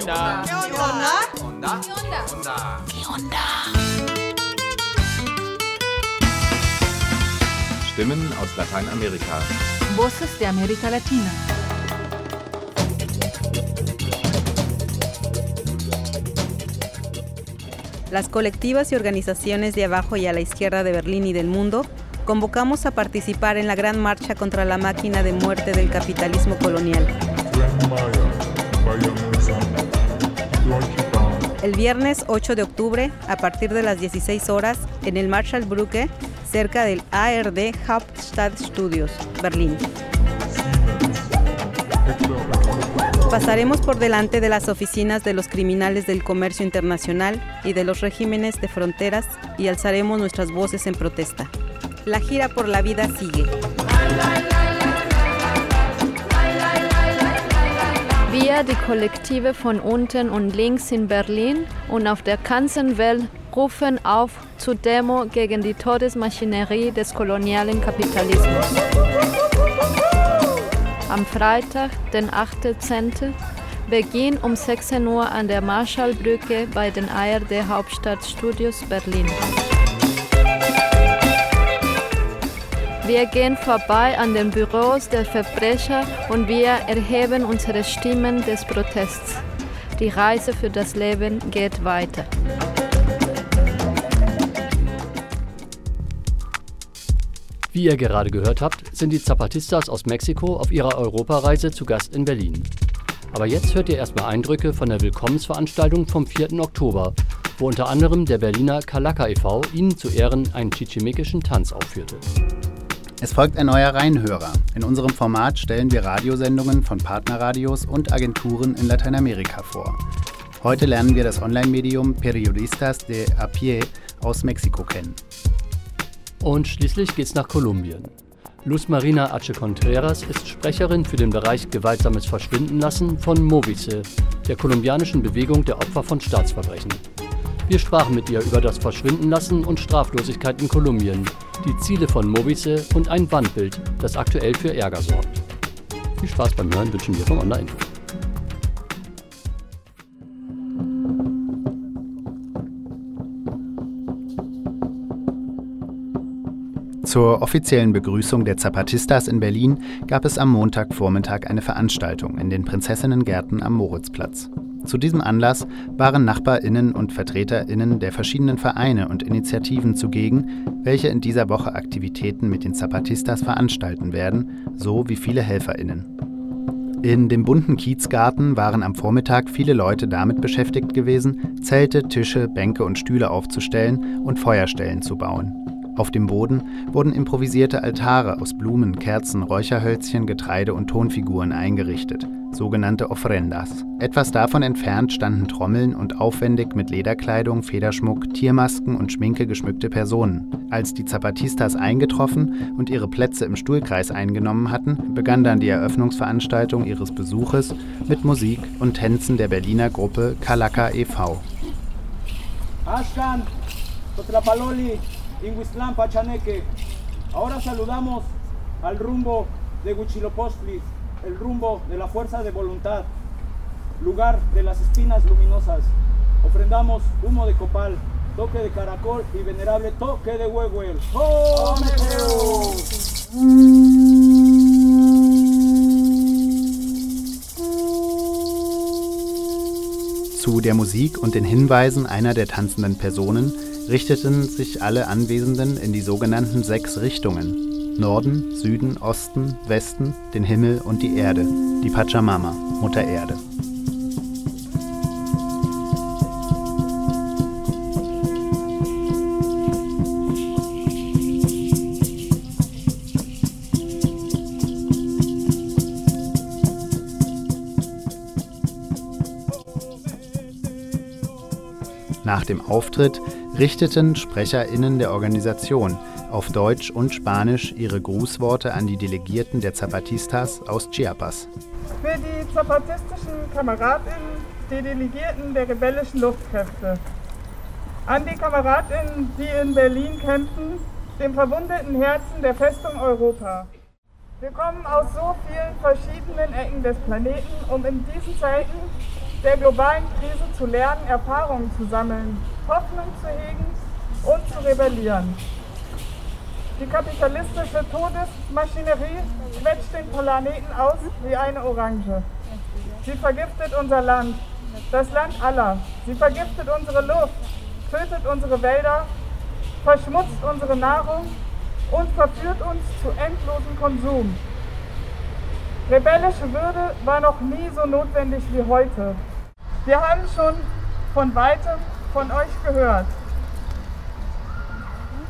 onda? ¿Qué onda? onda? onda? ¿Qué onda? Stimmen aus Lateinamerika. Voces de América Latina. Las colectivas y organizaciones de abajo y a la izquierda de Berlín y del mundo convocamos a participar en la gran marcha contra la máquina de muerte del capitalismo colonial. El viernes 8 de octubre, a partir de las 16 horas, en el Marshallbrücke, cerca del ARD Hauptstadt Studios, Berlín. Pasaremos por delante de las oficinas de los criminales del comercio internacional y de los regímenes de fronteras y alzaremos nuestras voces en protesta. La gira por la vida sigue. Wir, die Kollektive von unten und links in Berlin und auf der ganzen Welt, rufen auf zur Demo gegen die Todesmaschinerie des kolonialen Kapitalismus. Am Freitag, den 8.10., Beginn um 16 Uhr an der Marschallbrücke bei den ARD Hauptstadtstudios Berlin. Wir gehen vorbei an den Büros der Verbrecher und wir erheben unsere Stimmen des Protests. Die Reise für das Leben geht weiter. Wie ihr gerade gehört habt, sind die Zapatistas aus Mexiko auf ihrer Europareise zu Gast in Berlin. Aber jetzt hört ihr erstmal Eindrücke von der Willkommensveranstaltung vom 4. Oktober, wo unter anderem der Berliner Kalaka e.V. ihnen zu Ehren einen chichimekischen Tanz aufführte. Es folgt ein neuer Reinhörer. In unserem Format stellen wir Radiosendungen von Partnerradios und Agenturen in Lateinamerika vor. Heute lernen wir das Online-Medium Periodistas de a pie aus Mexiko kennen. Und schließlich geht's nach Kolumbien. Luz Marina Ache Contreras ist Sprecherin für den Bereich gewaltsames Verschwindenlassen von Movice, der kolumbianischen Bewegung der Opfer von Staatsverbrechen. Wir sprachen mit ihr über das Verschwindenlassen und Straflosigkeit in Kolumbien, die Ziele von Movice und ein Wandbild, das aktuell für Ärger sorgt. Viel Spaß beim Hören wünschen wir vom Online-Info. Zur offiziellen Begrüßung der Zapatistas in Berlin gab es am Montagvormittag eine Veranstaltung in den Prinzessinnengärten am Moritzplatz. Zu diesem Anlass waren Nachbarinnen und Vertreterinnen der verschiedenen Vereine und Initiativen zugegen, welche in dieser Woche Aktivitäten mit den Zapatistas veranstalten werden, so wie viele Helferinnen. In dem bunten Kiezgarten waren am Vormittag viele Leute damit beschäftigt gewesen, Zelte, Tische, Bänke und Stühle aufzustellen und Feuerstellen zu bauen. Auf dem Boden wurden improvisierte Altare aus Blumen, Kerzen, Räucherhölzchen, Getreide und Tonfiguren eingerichtet, sogenannte Ofrendas. Etwas davon entfernt standen Trommeln und aufwendig mit Lederkleidung, Federschmuck, Tiermasken und Schminke geschmückte Personen. Als die Zapatistas eingetroffen und ihre Plätze im Stuhlkreis eingenommen hatten, begann dann die Eröffnungsveranstaltung ihres Besuches mit Musik und Tänzen der Berliner Gruppe Kalaka e.V. Ashkan, Totrapaloli, Inguistlán, Pachaneque. Ahora saludamos al rumbo de Huichilopochtli, el rumbo de la fuerza de voluntad, lugar de las espinas luminosas. Ofrendamos humo de copal, toque de caracol y venerable toque de huehuel. ¡Oh, Zu der Musik und den Hinweisen einer der tanzenden Personen richteten sich alle Anwesenden in die sogenannten sechs Richtungen Norden, Süden, Osten, Westen, den Himmel und die Erde, die Pachamama, Mutter Erde. Nach dem Auftritt richteten SprecherInnen der Organisation auf Deutsch und Spanisch ihre Grußworte an die Delegierten der Zapatistas aus Chiapas. Für die zapatistischen KameradInnen, die Delegierten der rebellischen Luftkräfte. An die KameradInnen, die in Berlin kämpfen, dem verwundeten Herzen der Festung Europa. Wir kommen aus so vielen verschiedenen Ecken des Planeten, um in diesen Zeiten der globalen Krise zu lernen, Erfahrungen zu sammeln, Hoffnung zu hegen und zu rebellieren. Die kapitalistische Todesmaschinerie quetscht den Planeten aus wie eine Orange. Sie vergiftet unser Land, das Land aller. Sie vergiftet unsere Luft, tötet unsere Wälder, verschmutzt unsere Nahrung und verführt uns zu endlosem Konsum. Rebellische Würde war noch nie so notwendig wie heute. Wir haben schon von weitem von euch gehört.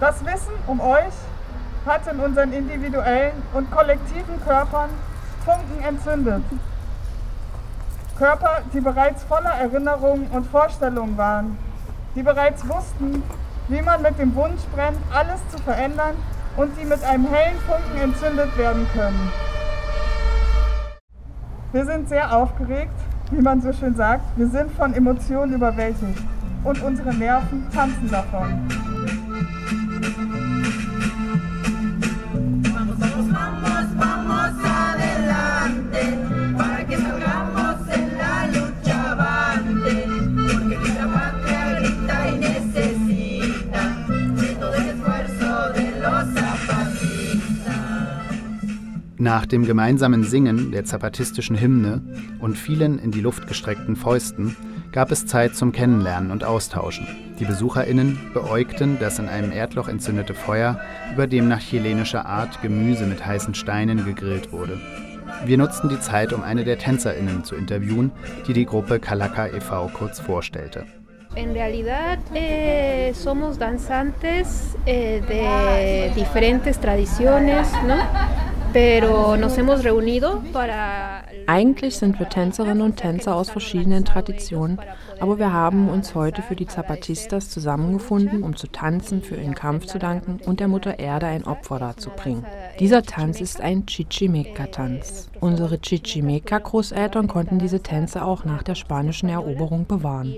Das Wissen um euch hat in unseren individuellen und kollektiven Körpern Funken entzündet. Körper, die bereits voller Erinnerungen und Vorstellungen waren, die bereits wussten, wie man mit dem Wunsch brennt, alles zu verändern und die mit einem hellen Funken entzündet werden können. Wir sind sehr aufgeregt, wie man so schön sagt. Wir sind von Emotionen überwältigt und unsere Nerven tanzen davon. Nach dem gemeinsamen Singen der zapatistischen Hymne und vielen in die Luft gestreckten Fäusten gab es Zeit zum Kennenlernen und Austauschen. Die BesucherInnen beäugten das in einem Erdloch entzündete Feuer, über dem nach chilenischer Art Gemüse mit heißen Steinen gegrillt wurde. Wir nutzten die Zeit, um eine der TänzerInnen zu interviewen, die die Gruppe Calaca e.V. kurz vorstellte. En realidad eh, somos danzantes eh, de diferentes tradiciones, ¿no? Eigentlich sind wir Tänzerinnen und Tänzer aus verschiedenen Traditionen, aber wir haben uns heute für die Zapatistas zusammengefunden, um zu tanzen, für ihren Kampf zu danken und der Mutter Erde ein Opfer darzubringen. Dieser Tanz ist ein Chichimeca-Tanz. Unsere Chichimeca-Großeltern konnten diese Tänze auch nach der spanischen Eroberung bewahren.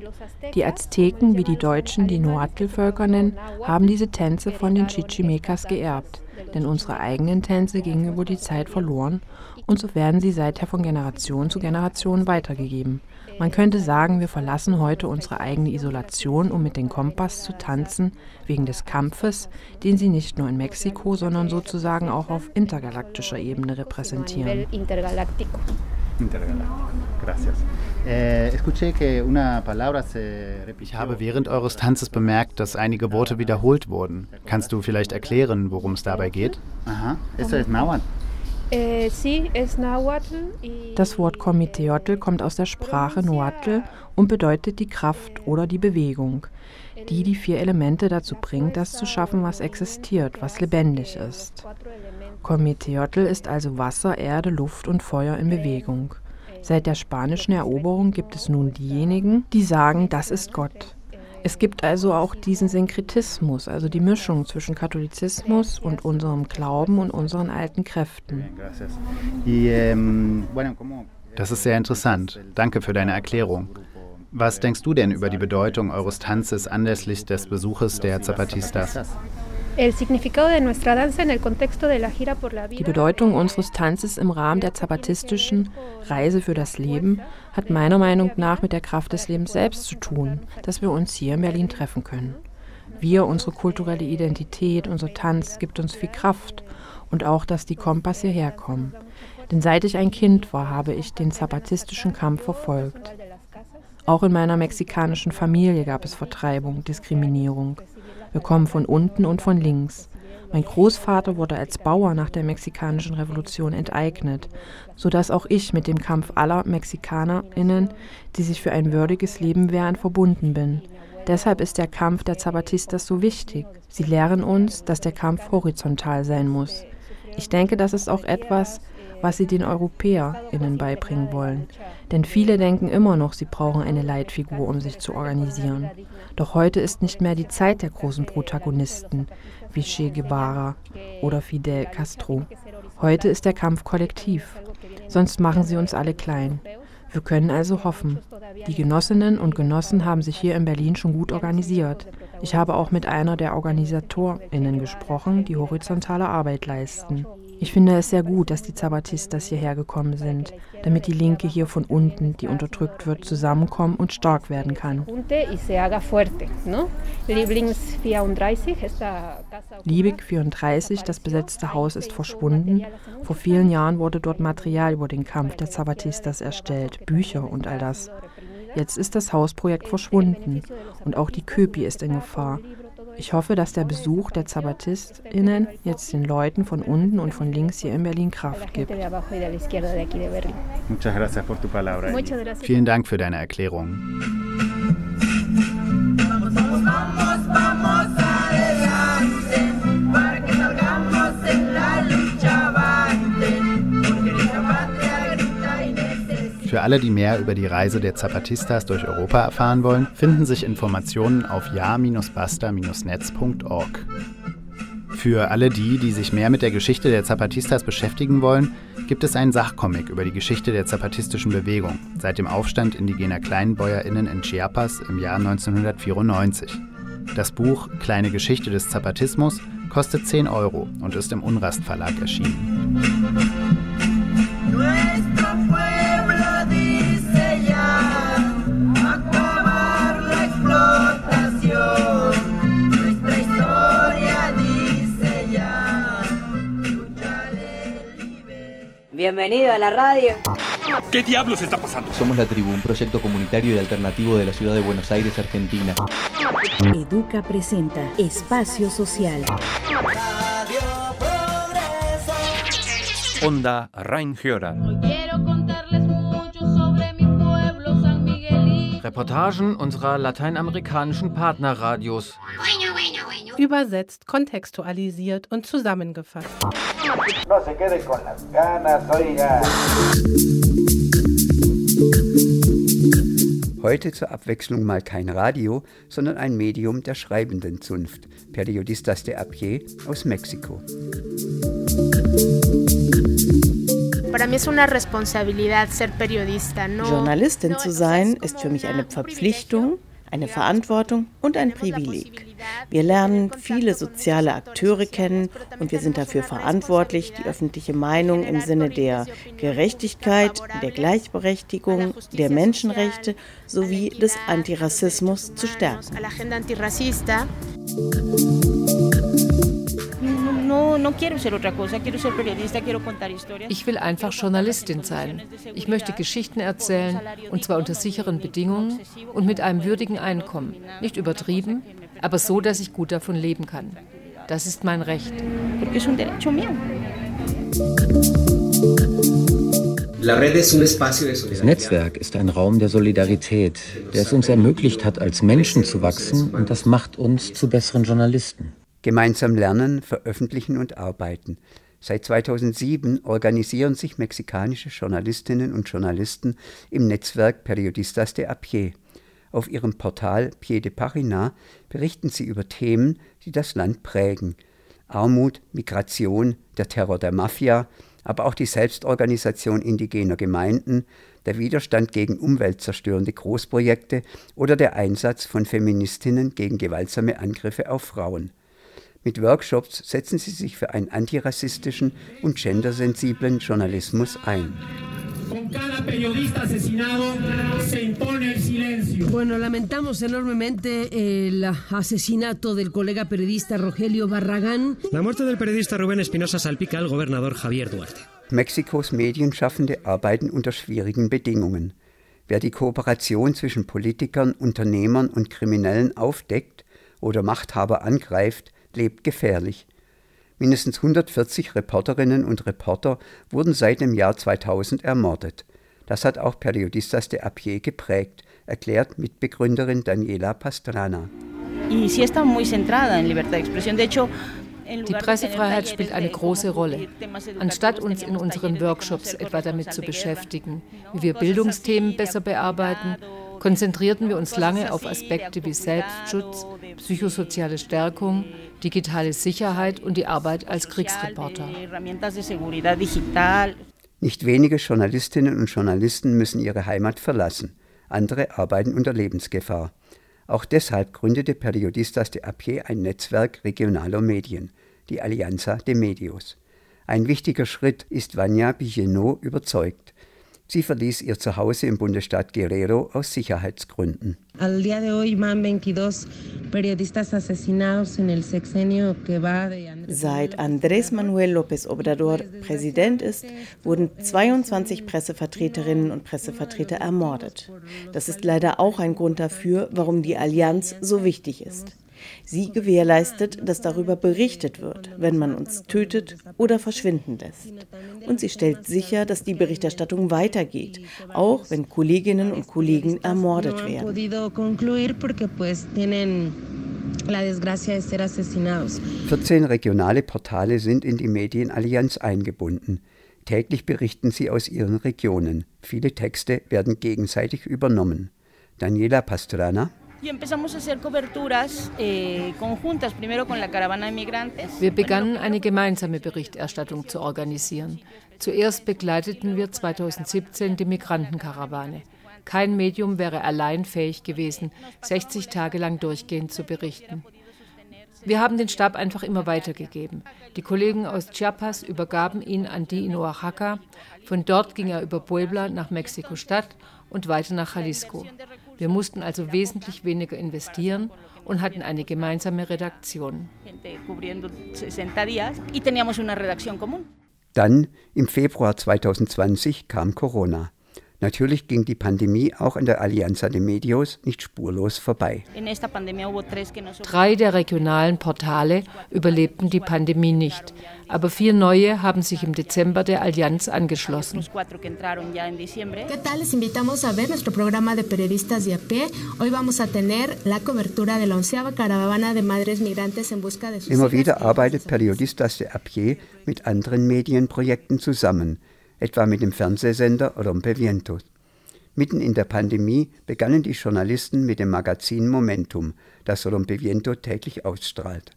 Die Azteken, wie die Deutschen die Noatl-Völker nennen, haben diese Tänze von den Chichimecas geerbt denn unsere eigenen Tänze gingen über die Zeit verloren und so werden sie seither von Generation zu Generation weitergegeben. Man könnte sagen, wir verlassen heute unsere eigene Isolation, um mit dem Kompass zu tanzen, wegen des Kampfes, den sie nicht nur in Mexiko, sondern sozusagen auch auf intergalaktischer Ebene repräsentieren. Eh, ich habe während eures Tanzes bemerkt, dass einige Worte wiederholt wurden. Kannst du vielleicht erklären, worum es dabei geht? Eh, das Wort Komiteotl kommt aus der Sprache Noatl und bedeutet die Kraft oder die Bewegung, die die vier Elemente dazu bringt, das zu schaffen, was existiert, was lebendig ist. Komiteotl ist also Wasser, Erde, Luft und Feuer in Bewegung. Seit der spanischen Eroberung gibt es nun diejenigen, die sagen, das ist Gott. Es gibt also auch diesen Synkretismus, also die Mischung zwischen Katholizismus und unserem Glauben und unseren alten Kräften. Das ist sehr interessant. Danke für deine Erklärung. Was denkst du denn über die Bedeutung eures Tanzes anlässlich des Besuches der Zapatistas? Die Bedeutung unseres Tanzes im Rahmen der zapatistischen Reise für das Leben hat meiner Meinung nach mit der Kraft des Lebens selbst zu tun, dass wir uns hier in Berlin treffen können. Wir, unsere kulturelle Identität, unser Tanz gibt uns viel Kraft und auch, dass die Kompass hierher kommen. Denn seit ich ein Kind war, habe ich den zapatistischen Kampf verfolgt. Auch in meiner mexikanischen Familie gab es Vertreibung, Diskriminierung. Wir kommen von unten und von links. Mein Großvater wurde als Bauer nach der mexikanischen Revolution enteignet, sodass auch ich mit dem Kampf aller Mexikanerinnen, die sich für ein würdiges Leben wehren, verbunden bin. Deshalb ist der Kampf der Zapatistas so wichtig. Sie lehren uns, dass der Kampf horizontal sein muss. Ich denke, das ist auch etwas, was sie den EuropäerInnen beibringen wollen. Denn viele denken immer noch, sie brauchen eine Leitfigur, um sich zu organisieren. Doch heute ist nicht mehr die Zeit der großen Protagonisten wie Che Guevara oder Fidel Castro. Heute ist der Kampf kollektiv. Sonst machen sie uns alle klein. Wir können also hoffen. Die Genossinnen und Genossen haben sich hier in Berlin schon gut organisiert. Ich habe auch mit einer der OrganisatorInnen gesprochen, die horizontale Arbeit leisten. Ich finde es sehr gut, dass die Zapatistas hierher gekommen sind, damit die Linke hier von unten, die unterdrückt wird, zusammenkommen und stark werden kann. Liebig 34, das besetzte Haus, ist verschwunden. Vor vielen Jahren wurde dort Material über den Kampf der Zapatistas erstellt, Bücher und all das. Jetzt ist das Hausprojekt verschwunden und auch die Köpi ist in Gefahr. Ich hoffe, dass der Besuch der ZabatistInnen jetzt den Leuten von unten und von links hier in Berlin Kraft gibt. Vielen Dank für deine Erklärung. Für alle, die mehr über die Reise der Zapatistas durch Europa erfahren wollen, finden sich Informationen auf ja-basta-netz.org. Für alle die, die sich mehr mit der Geschichte der Zapatistas beschäftigen wollen, gibt es einen Sachcomic über die Geschichte der zapatistischen Bewegung seit dem Aufstand indigener KleinbäuerInnen in Chiapas im Jahr 1994. Das Buch Kleine Geschichte des Zapatismus kostet 10 Euro und ist im Unrast Verlag erschienen. Bienvenido a la radio. ¿Qué diablos está pasando? Somos La Tribu, un proyecto comunitario y alternativo de la ciudad de Buenos Aires, Argentina. Educa presenta Espacio Social. Onda Rhein-Hörer. Quiero contarles mucho sobre mi pueblo San Miguelito. Reportagen unserer lateinamerikanischen Partnerradios. Bueno. Übersetzt, kontextualisiert und zusammengefasst. No se quede con las ganas, oiga. Heute zur Abwechslung mal kein Radio, sondern ein Medium der schreibenden Zunft, Periodistas de a pie aus Mexiko. Journalistin zu sein ist für mich eine Verpflichtung, eine Verantwortung und ein Privileg. Wir lernen viele soziale Akteure kennen und wir sind dafür verantwortlich, die öffentliche Meinung im Sinne der Gerechtigkeit, der Gleichberechtigung, der Menschenrechte sowie des Antirassismus zu stärken. Ich will einfach Journalistin sein. Ich möchte Geschichten erzählen, und zwar unter sicheren Bedingungen und mit einem würdigen Einkommen. Nicht übertrieben, aber so, dass ich gut davon leben kann. Das ist mein Recht. Das Netzwerk ist ein Raum der Solidarität, der es uns ermöglicht hat, als Menschen zu wachsen und das macht uns zu besseren Journalisten. Gemeinsam lernen, veröffentlichen und arbeiten. Seit 2007 organisieren sich mexikanische Journalistinnen und Journalisten im Netzwerk Periodistas de a pie. Auf ihrem Portal Pie de Pagina berichten sie über Themen, die das Land prägen. Armut, Migration, der Terror der Mafia, aber auch die Selbstorganisation indigener Gemeinden, der Widerstand gegen umweltzerstörende Großprojekte oder der Einsatz von Feministinnen gegen gewaltsame Angriffe auf Frauen. Mit Workshops setzen sie sich für einen antirassistischen und gendersensiblen Journalismus ein. Bueno, lamentamos enormemente el asesinato del colega periodista Rogelio Barragán. La muerte del periodista Rubén Espinosa salpica al gobernador Javier Duarte. Mexikos Medienschaffende arbeiten unter schwierigen Bedingungen. Wer die Kooperation zwischen Politikern, Unternehmern und Kriminellen aufdeckt oder Machthaber angreift, lebt gefährlich. Mindestens 140 Reporterinnen und Reporter wurden seit dem Jahr 2000 ermordet. Das hat auch Periodistas de a pie geprägt, erklärt Mitbegründerin Daniela Pastrana. Die Pressefreiheit spielt eine große Rolle. Anstatt uns in unseren Workshops etwa damit zu beschäftigen, wie wir Bildungsthemen besser bearbeiten, konzentrierten wir uns lange auf Aspekte wie Selbstschutz, psychosoziale Stärkung, digitale Sicherheit und die Arbeit als Kriegsreporter. Nicht wenige Journalistinnen und Journalisten müssen ihre Heimat verlassen. Andere arbeiten unter Lebensgefahr. Auch deshalb gründete Periodistas de a pie ein Netzwerk regionaler Medien, die Alianza de Medios. Ein wichtiger Schritt ist Vanya Bigenot überzeugt. Sie verließ ihr Zuhause im Bundesstaat Guerrero aus Sicherheitsgründen. Seit Andrés Manuel López Obrador Präsident ist, wurden 22 Pressevertreterinnen und Pressevertreter ermordet. Das ist leider auch ein Grund dafür, warum die Allianz so wichtig ist. Sie gewährleistet, dass darüber berichtet wird, wenn man uns tötet oder verschwinden lässt. Und sie stellt sicher, dass die Berichterstattung weitergeht, auch wenn Kolleginnen und Kollegen ermordet werden. 14 regionale Portale sind in die Medienallianz eingebunden. Täglich berichten sie aus ihren Regionen. Viele Texte werden gegenseitig übernommen. Daniela Pastrana Eh, wir begannen eine gemeinsame Berichterstattung zu organisieren. Zuerst begleiteten wir 2017 die Migrantenkarawane. Kein Medium wäre allein fähig gewesen, 60 Tage lang durchgehend zu berichten. Wir haben den Stab einfach immer weitergegeben. Die Kollegen aus Chiapas übergaben ihn an die in Oaxaca. Von dort ging er über Puebla nach Mexiko-Stadt und weiter nach Jalisco. Wir mussten also wesentlich weniger investieren und hatten eine gemeinsame Redaktion. Dann, im Februar 2020, kam Corona. Natürlich ging die Pandemie auch an der Alianza de Medios nicht spurlos vorbei. Drei der regionalen Portale überlebten die Pandemie nicht, aber vier neue haben sich im Dezember der Allianz angeschlossen. ¿Qué tal? Les invitamos a ver nuestro programa de periodistas de a pie. Hoy vamos a tener la cobertura de la onceava caravana de madres migrantes en busca de sus Immer wieder arbeitet Periodistas de a pie mit anderen Medienprojekten zusammen etwa mit dem Fernsehsender Rompeviento. Mitten in der Pandemie begannen die Journalisten mit dem Magazin Momentum, das Rompeviento täglich ausstrahlt.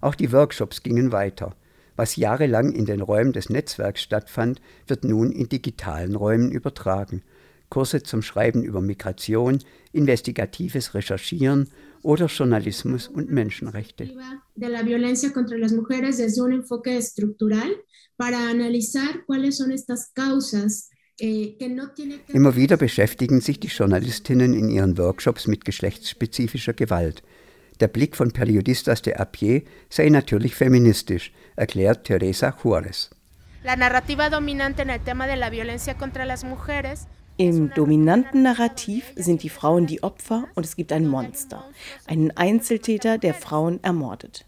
Auch die Workshops gingen weiter. Was jahrelang in den Räumen des Netzwerks stattfand, wird nun in digitalen Räumen übertragen. Kurse zum Schreiben über Migration, investigatives Recherchieren oder Journalismus und Menschenrechte. De la violencia contra las mujeres desde un enfoque estructural para analizar cuáles son estas causas eh, Immer wieder beschäftigen sich die Journalistinnen in ihren Workshops mit geschlechtsspezifischer Gewalt. Der Blick von Periodistas de a pie sei natürlich feministisch, erklärt Teresa Juárez. La narrativa dominante en el tema de la violencia contra las mujeres im dominanten Narrativ sind die Frauen die Opfer und es gibt ein Monster, einen Einzeltäter, der Frauen ermordet.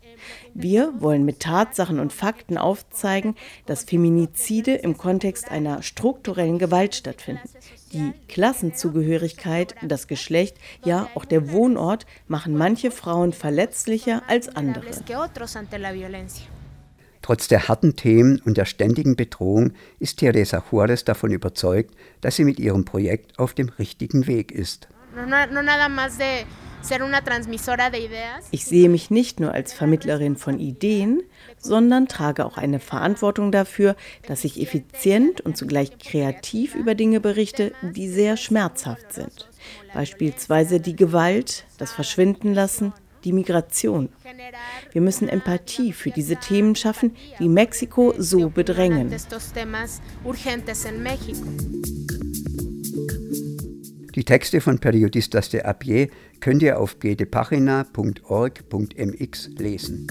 Wir wollen mit Tatsachen und Fakten aufzeigen, dass Feminizide im Kontext einer strukturellen Gewalt stattfinden. Die Klassenzugehörigkeit, das Geschlecht, ja auch der Wohnort machen manche Frauen verletzlicher als andere. Trotz der harten Themen und der ständigen Bedrohung ist Teresa Juarez davon überzeugt, dass sie mit ihrem Projekt auf dem richtigen Weg ist. Ich sehe mich nicht nur als Vermittlerin von Ideen, sondern trage auch eine Verantwortung dafür, dass ich effizient und zugleich kreativ über Dinge berichte, die sehr schmerzhaft sind. Beispielsweise die Gewalt, das Verschwindenlassen, die Migration. Wir müssen Empathie für diese Themen schaffen, die Mexiko so bedrängen. Die Texte von Periodistas de a pie könnt ihr auf gedepagina.org.mx lesen.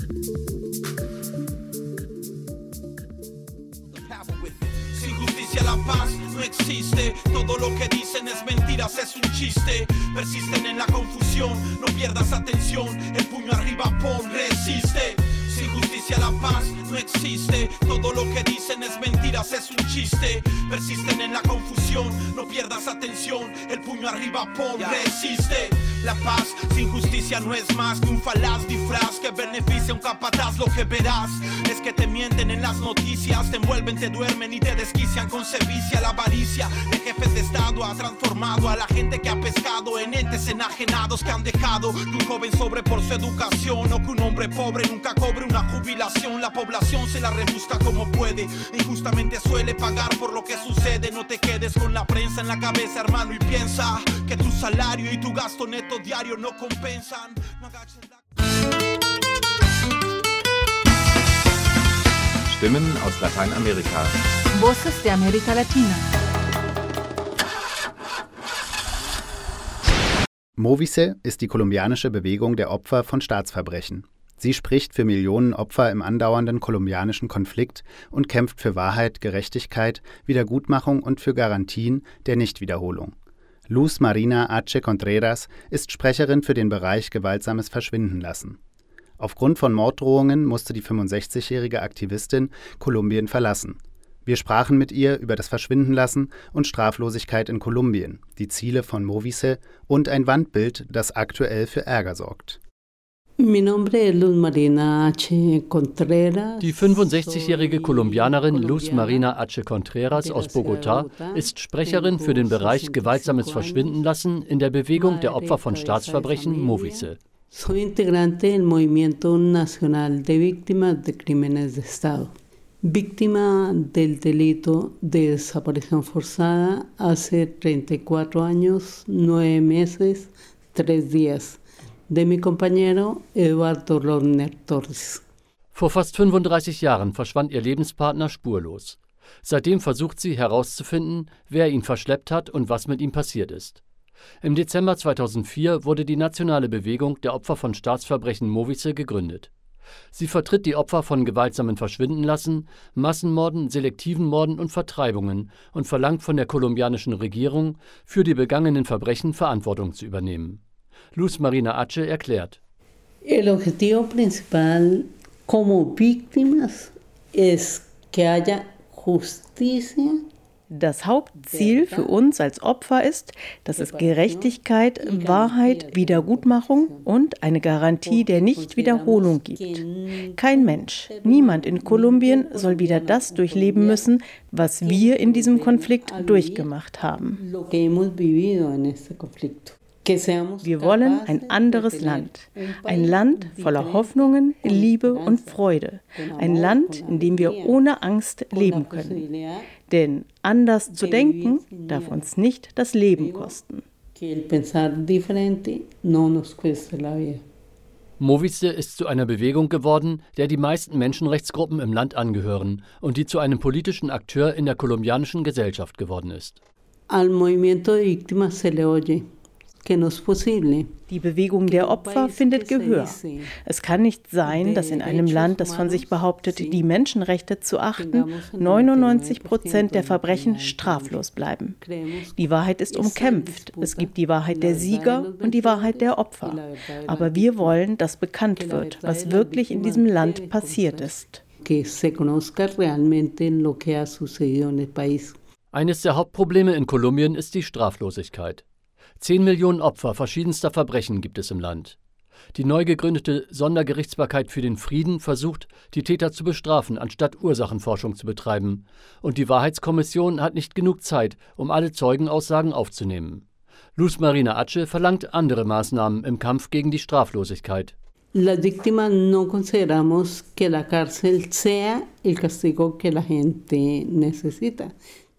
No existe. Todo lo que dicen es mentiras, es un chiste. Persisten en la confusión, no pierdas atención. El puño arriba, pon, resiste. Sin justicia la paz no existe. Todo lo que dicen es mentiras, es un chiste. Persisten en la confusión, no pierdas atención. El puño arriba, pon, resiste. La paz sin justicia no es más que un falaz disfraz que beneficia a un capataz. Lo que verás es que te mienten en las noticias, te envuelven, te duermen y te desquician con sevicia. La avaricia de jefes de Estado ha transformado a la gente que ha pescado en entes enajenados que han dejado que un joven sobre por su educación o que un hombre pobre nunca cobre una jubilación. La población se la rebusca como puede, injustamente suele pagar por lo que sucede. No te quedes con la prensa en la cabeza, hermano, y piensa que tu salario y tu gasto neto diario no compensan. No Stimmen aus Lateinamerika. Voces de América Latina. Movice ist die kolumbianische Bewegung der Opfer von Staatsverbrechen. Sie spricht für Millionen Opfer im andauernden kolumbianischen Konflikt und kämpft für Wahrheit, Gerechtigkeit, Wiedergutmachung und für Garantien der Nichtwiederholung. Luz Marina H. Contreras ist Sprecherin für den Bereich Gewaltsames Verschwinden lassen. Aufgrund von Morddrohungen musste die 65-jährige Aktivistin Kolumbien verlassen. Wir sprachen mit ihr über das Verschwindenlassen und Straflosigkeit in Kolumbien, die Ziele von Movice und ein Wandbild, das aktuell für Ärger sorgt. Die 65-jährige Kolumbianerin Luz Marina H. Contreras aus Bogotá ist Sprecherin für den Bereich Gewaltsames Verschwindenlassen in der Bewegung der Opfer von Staatsverbrechen Movice. Soy integrante del Movimiento Nacional de Víctimas de Crímenes de Estado. Víctima del delito de desaparición forzada hace 34 años, 9 meses, 3 días. De mi compañero Eduardo Lorner Torres. Vor fast 35 Jahren verschwand ihr Lebenspartner spurlos. Seitdem versucht sie herauszufinden, wer ihn verschleppt hat und was mit ihm passiert ist. Im Dezember 2004 wurde die Nationale Bewegung der Opfer von Staatsverbrechen Movice gegründet. Sie vertritt die Opfer von gewaltsamen Verschwindenlassen, Massenmorden, selektiven Morden und Vertreibungen und verlangt von der kolumbianischen Regierung, für die begangenen Verbrechen Verantwortung zu übernehmen. Luz Marina Ache erklärt. El objetivo principal como víctimas es que haya justicia das Hauptziel für uns als Opfer ist, dass es Gerechtigkeit, Wahrheit, Wiedergutmachung und eine Garantie der Nichtwiederholung gibt. Kein Mensch, niemand in Kolumbien soll wieder das durchleben müssen, was wir in diesem Konflikt durchgemacht haben. Wir wollen ein anderes Land. Ein Land voller Hoffnungen, Liebe und Freude. Ein Land, in dem wir ohne Angst leben können. Denn anders zu denken darf uns nicht das Leben kosten. Movice ist zu einer Bewegung geworden, der die meisten Menschenrechtsgruppen im Land angehören und die zu einem politischen Akteur in der kolumbianischen Gesellschaft geworden ist. Al movimiento de víctimas se le oye. Die Bewegung der Opfer findet Gehör. Es kann nicht sein, dass in einem Land, das von sich behauptet, die Menschenrechte zu achten, 99 Prozent der Verbrechen straflos bleiben. Die Wahrheit ist umkämpft. Es gibt die Wahrheit der Sieger und die Wahrheit der Opfer. Aber wir wollen, dass bekannt wird, was wirklich in diesem Land passiert ist. Eines der Hauptprobleme in Kolumbien ist die Straflosigkeit. Zehn Millionen Opfer verschiedenster Verbrechen gibt es im Land. Die neu gegründete Sondergerichtsbarkeit für den Frieden versucht, die Täter zu bestrafen, anstatt Ursachenforschung zu betreiben. Und die Wahrheitskommission hat nicht genug Zeit, um alle Zeugenaussagen aufzunehmen. Luz Marina Atsche verlangt andere Maßnahmen im Kampf gegen die Straflosigkeit. Las víctimas no consideramos que la cárcel sea el castigo.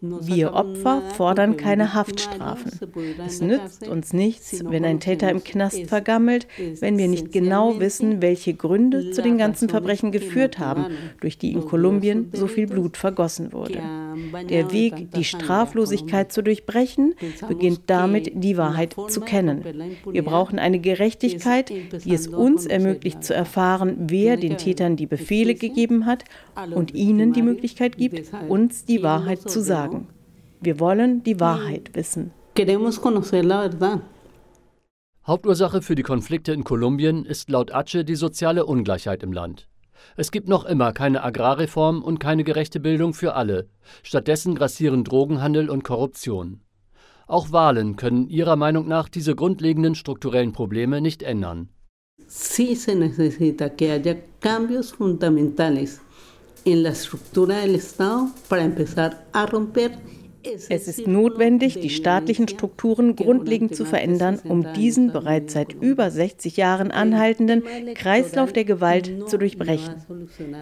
Wir Opfer fordern keine Haftstrafen. Es nützt uns nichts, wenn ein Täter im Knast vergammelt, wenn wir nicht genau wissen, welche Gründe zu den ganzen Verbrechen geführt haben, durch die in Kolumbien so viel Blut vergossen wurde. Der Weg, die Straflosigkeit zu durchbrechen, beginnt damit, die Wahrheit zu kennen. Wir brauchen eine Gerechtigkeit, die es uns ermöglicht zu erfahren, wer den Tätern die Befehle gegeben hat und ihnen die Möglichkeit gibt, uns die Wahrheit zu sagen. Wir wollen die Wahrheit wissen. Hauptursache für die Konflikte in Kolumbien ist laut Ace die soziale Ungleichheit im Land. Es gibt noch immer keine Agrarreform und keine gerechte Bildung für alle. Stattdessen grassieren Drogenhandel und Korruption. Auch Wahlen können ihrer Meinung nach diese grundlegenden strukturellen Probleme nicht ändern. Sí se necesita que haya cambios fundamentales en la estructura del Estado para empezar a romper es ist notwendig, die staatlichen Strukturen grundlegend zu verändern, um diesen bereits seit über 60 Jahren anhaltenden Kreislauf der Gewalt zu durchbrechen.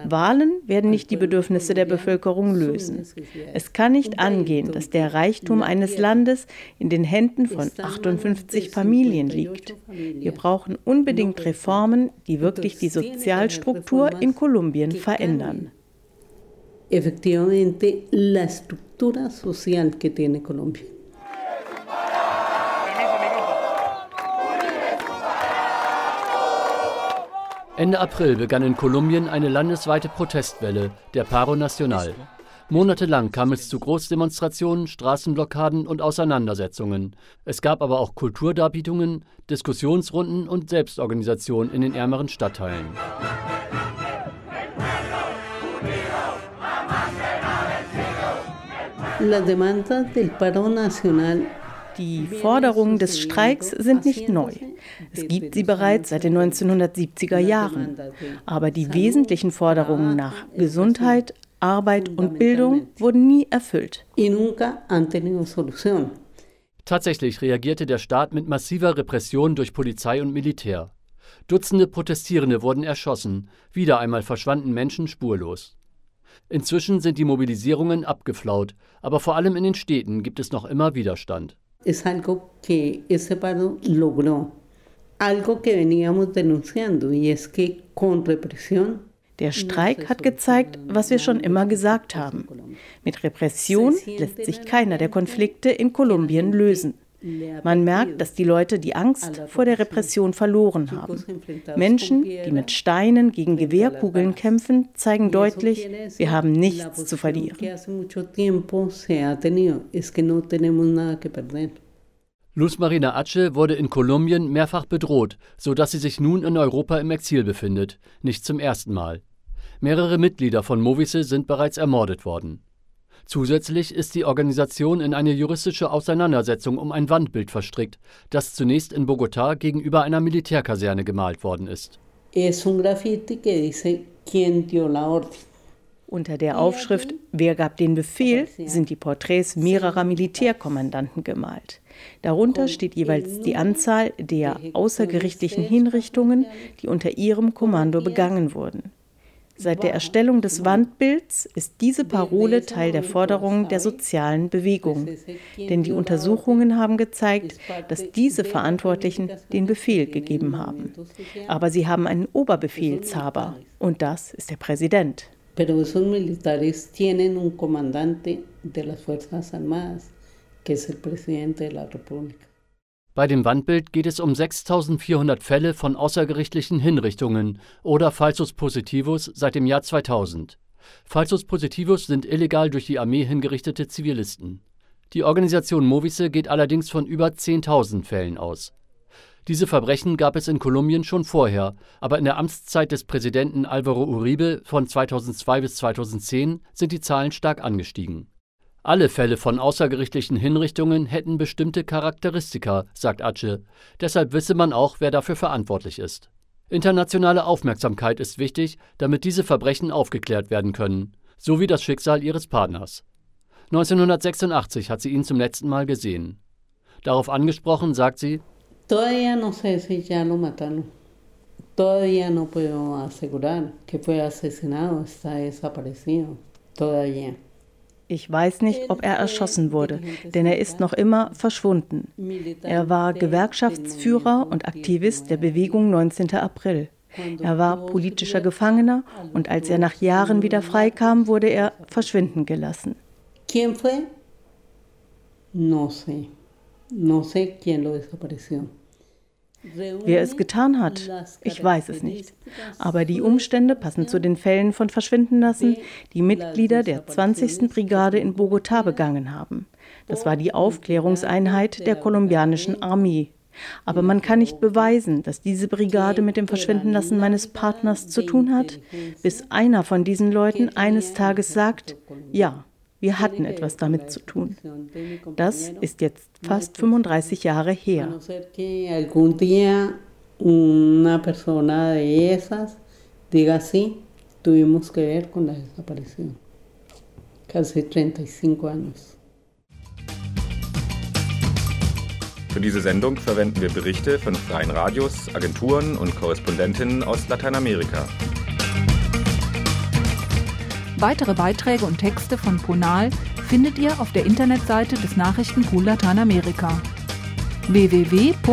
Wahlen werden nicht die Bedürfnisse der Bevölkerung lösen. Es kann nicht angehen, dass der Reichtum eines Landes in den Händen von 58 Familien liegt. Wir brauchen unbedingt Reformen, die wirklich die Sozialstruktur in Kolumbien verändern. Efectivamente la estructura social que tiene Colombia. Ende April begann in Kolumbien eine landesweite Protestwelle, der Paro Nacional. Monatelang kam es zu Großdemonstrationen, Straßenblockaden und Auseinandersetzungen. Es gab aber auch Kulturdarbietungen, Diskussionsrunden und Selbstorganisation in den ärmeren Stadtteilen. Die Forderungen des Streiks sind nicht neu. Es gibt sie bereits seit den 1970er Jahren. Aber die wesentlichen Forderungen nach Gesundheit, Arbeit und Bildung wurden nie erfüllt. Tatsächlich reagierte der Staat mit massiver Repression durch Polizei und Militär. Dutzende Protestierende wurden erschossen, wieder einmal verschwanden Menschen spurlos. Inzwischen sind die Mobilisierungen abgeflaut, aber vor allem in den Städten gibt es noch immer Widerstand. Es algo que ese paro logró, algo que veníamos denunciando, y es que con represión der Streik hat gezeigt, was wir schon immer gesagt haben. Mit Repression lässt sich keiner der Konflikte in Kolumbien lösen. Man merkt, dass die Leute die Angst vor der Repression verloren haben. Menschen, die mit Steinen gegen Gewehrkugeln kämpfen, zeigen deutlich, wir haben nichts zu verlieren. Luz Marina Ace wurde in Kolumbien mehrfach bedroht, sodass sie sich nun in Europa im Exil befindet, nicht zum ersten Mal. Mehrere Mitglieder von Movise sind bereits ermordet worden. Zusätzlich ist die Organisation in eine juristische Auseinandersetzung um ein Wandbild verstrickt, das zunächst in Bogotá gegenüber einer Militärkaserne gemalt worden ist. Unter der Aufschrift Wer gab den Befehl sind die Porträts mehrerer Militärkommandanten gemalt. Darunter steht jeweils die Anzahl der außergerichtlichen Hinrichtungen, die unter ihrem Kommando begangen wurden. Seit der Erstellung des Wandbilds ist diese Parole Teil der Forderungen der sozialen Bewegung. Denn die Untersuchungen haben gezeigt, dass diese Verantwortlichen den Befehl gegeben haben. Aber sie haben einen Oberbefehlshaber und das ist der Präsident. Pero esos militares tienen un comandante de las Fuerzas Armadas, que es el presidente de la República. Bei dem Wandbild geht es um 6400 Fälle von außergerichtlichen Hinrichtungen oder Falsus Positivus seit dem Jahr 2000. Falsus Positivus sind illegal durch die Armee hingerichtete Zivilisten. Die Organisation Movise geht allerdings von über 10.000 Fällen aus. Diese Verbrechen gab es in Kolumbien schon vorher, aber in der Amtszeit des Präsidenten Alvaro Uribe von 2002 bis 2010 sind die Zahlen stark angestiegen. Alle Fälle von außergerichtlichen Hinrichtungen hätten bestimmte Charakteristika, sagt Ace. Deshalb wisse man auch, wer dafür verantwortlich ist. Internationale Aufmerksamkeit ist wichtig, damit diese Verbrechen aufgeklärt werden können, so wie das Schicksal ihres Partners. 1986 hat sie ihn zum letzten Mal gesehen. Darauf angesprochen sagt sie: Todavía no sé si ya lo mataron. Todavía no puedo asegurar que fue asesinado, está desaparecido. Todavía. Ich weiß nicht, ob er erschossen wurde, denn er ist noch immer verschwunden. Er war Gewerkschaftsführer und Aktivist der Bewegung 19. April. Er war politischer Gefangener und als er nach Jahren wieder freikam, wurde er verschwinden gelassen. ¿Quién fue? No sé. No sé quién lo desapareció. Wer es getan hat, ich weiß es nicht. Aber die Umstände passen zu den Fällen von Verschwindenlassen, die Mitglieder der 20. Brigade in Bogotá begangen haben. Das war die Aufklärungseinheit der kolumbianischen Armee. Aber man kann nicht beweisen, dass diese Brigade mit dem Verschwindenlassen meines Partners zu tun hat, bis einer von diesen Leuten eines Tages sagt, ja, wir hatten etwas damit zu tun. Das ist jetzt fast 35 Jahre her. Una persona de esas diga sí, tuvimos que ver con la desaparición. Casi 35 años. Für diese Sendung verwenden wir Berichte von freien Radios, Agenturen und Korrespondentinnen aus Lateinamerika. Weitere Beiträge und Texte von Ponal findet ihr auf der Internetseite des Nachrichtenpool Lateinamerika www.npla.de.